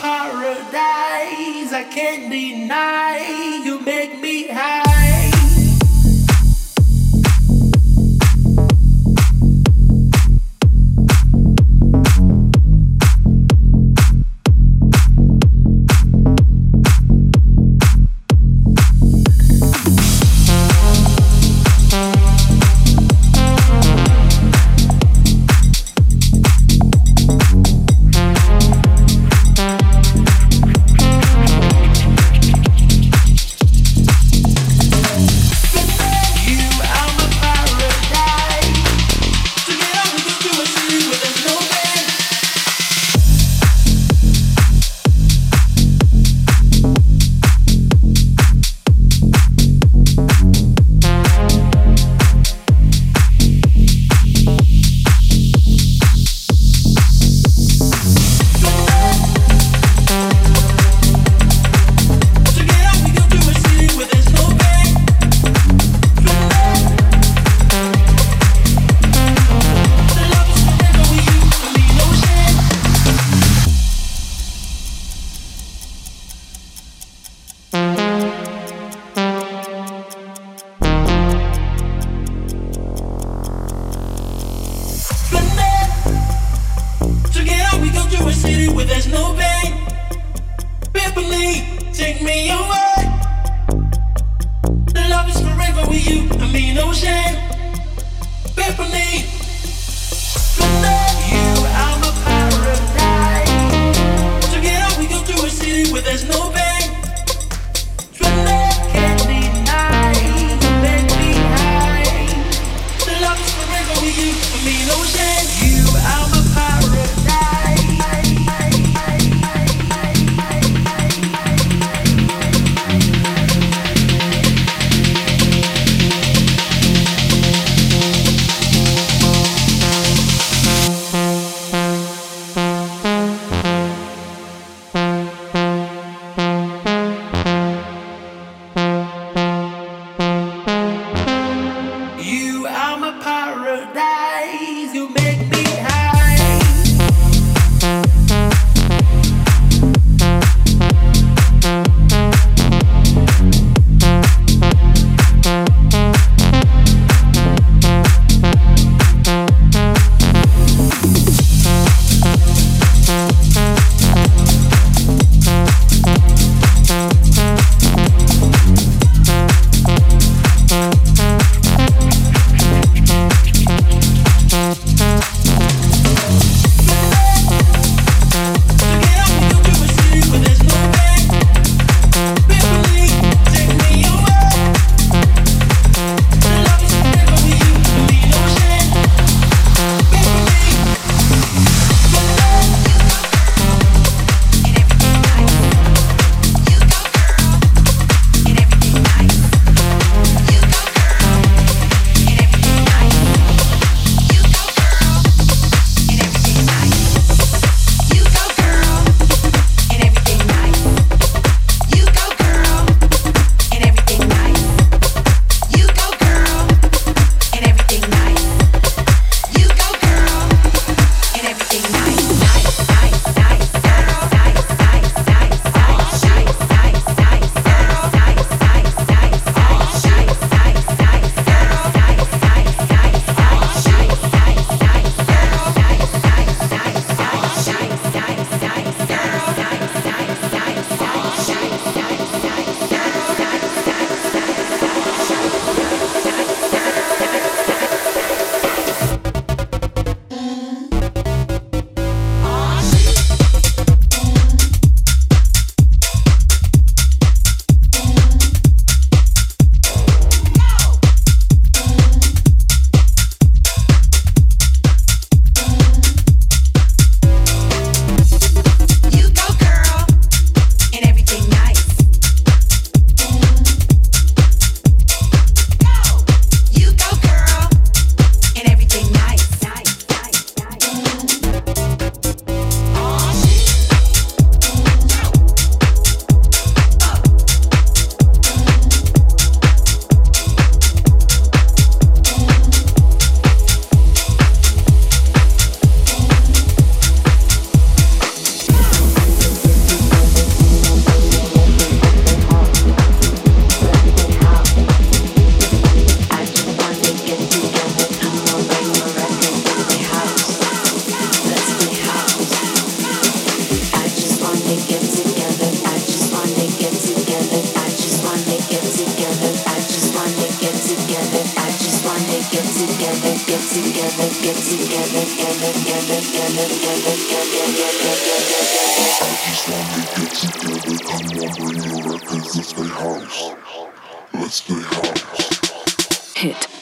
paradise. I can't deny you make me. Hit.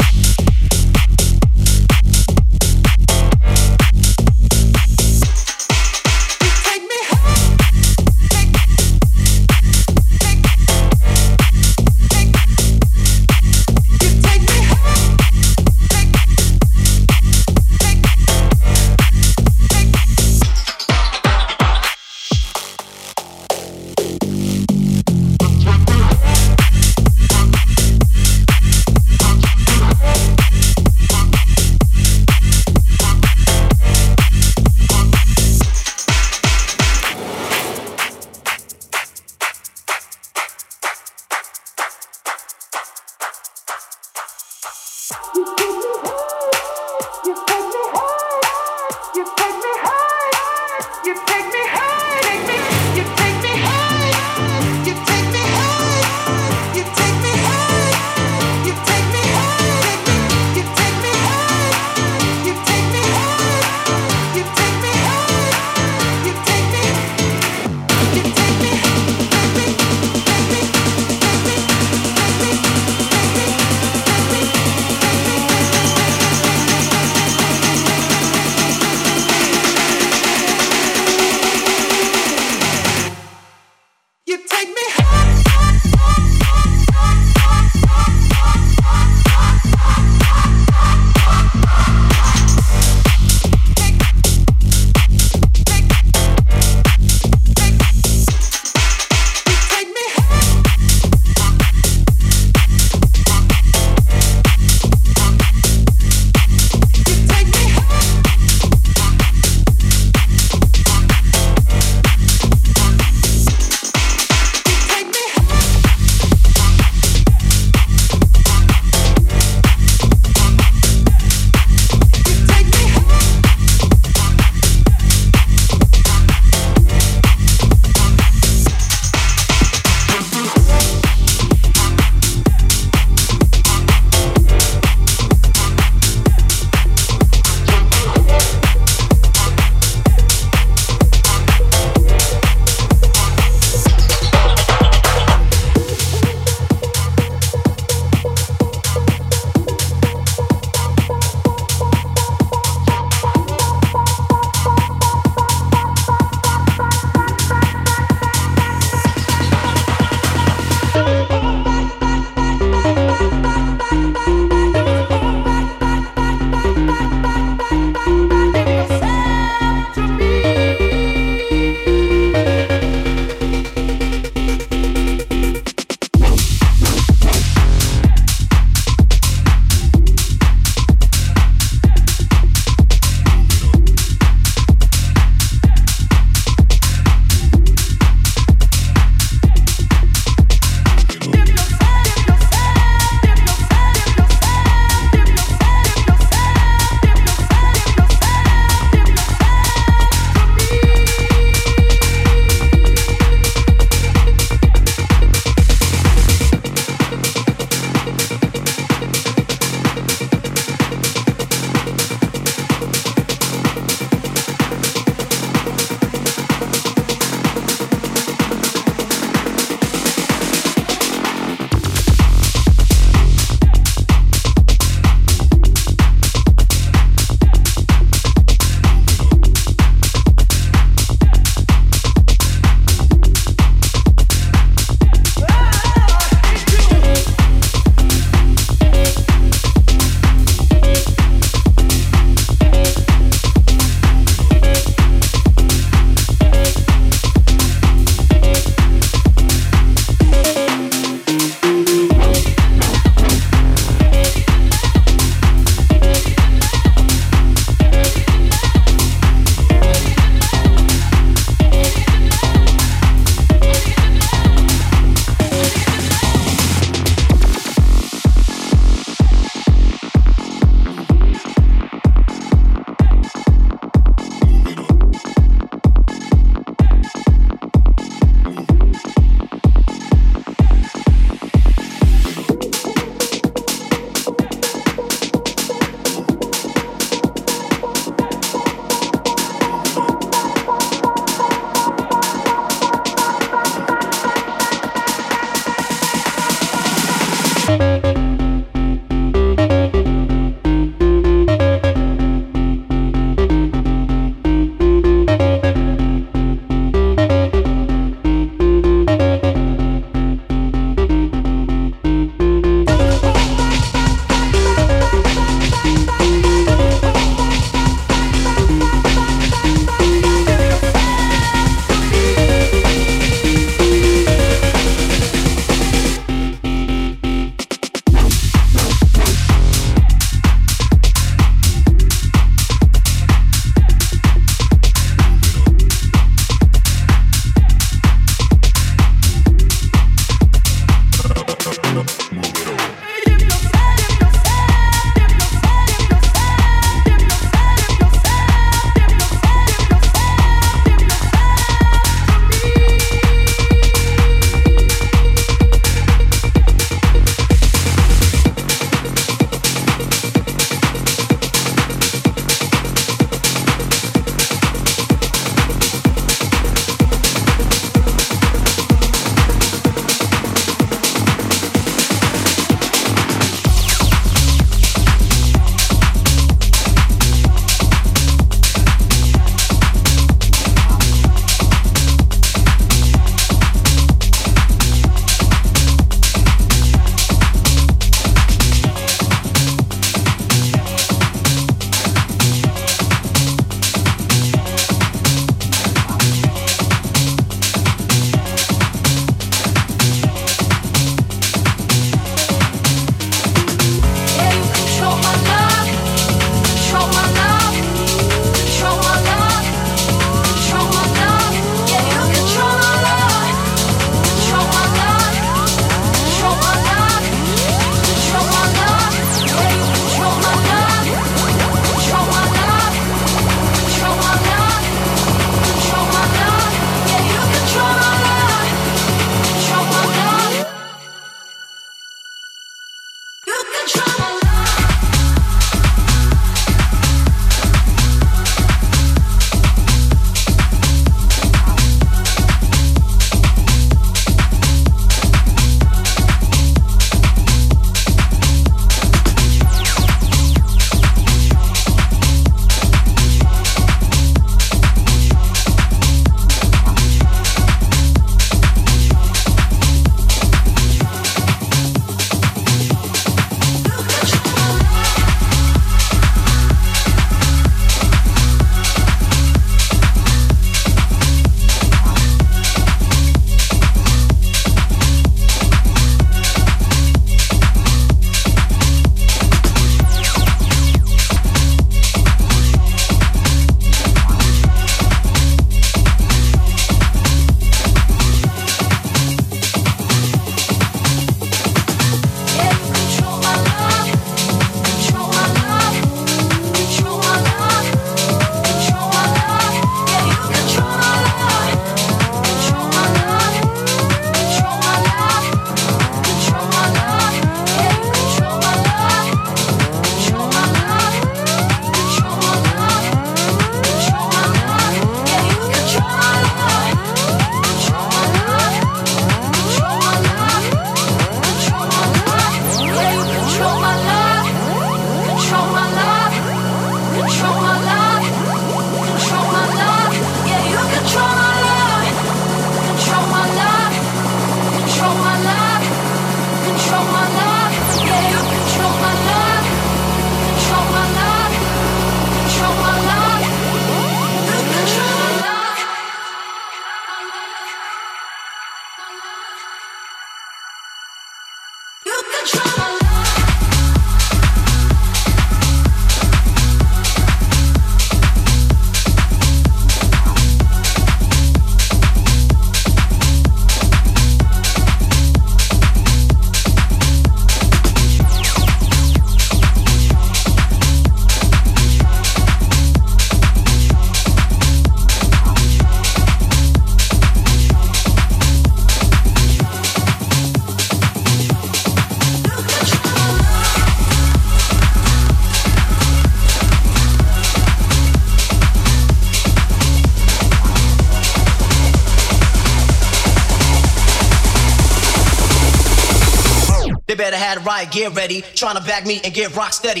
Right, get ready. Trying to back me and get rock steady.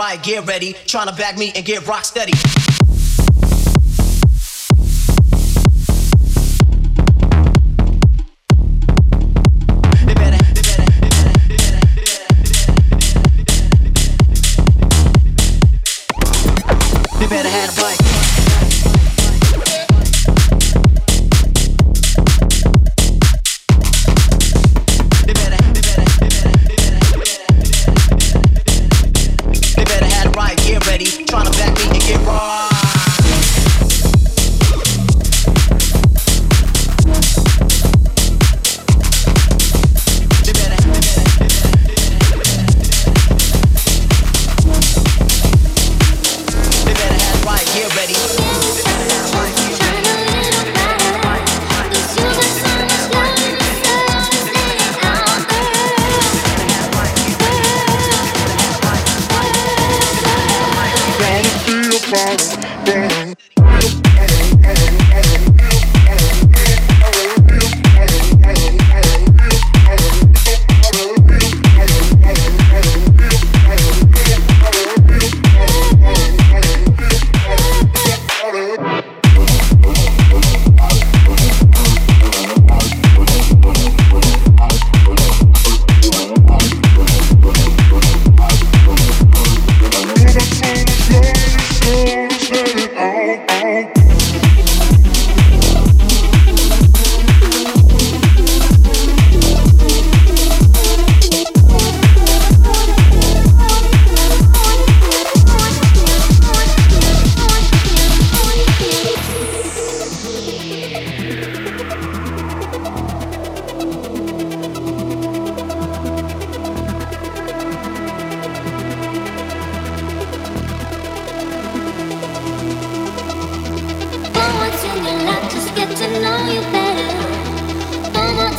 Right, get ready. Trying to back me and get rock steady.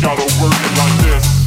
gotta work it like this.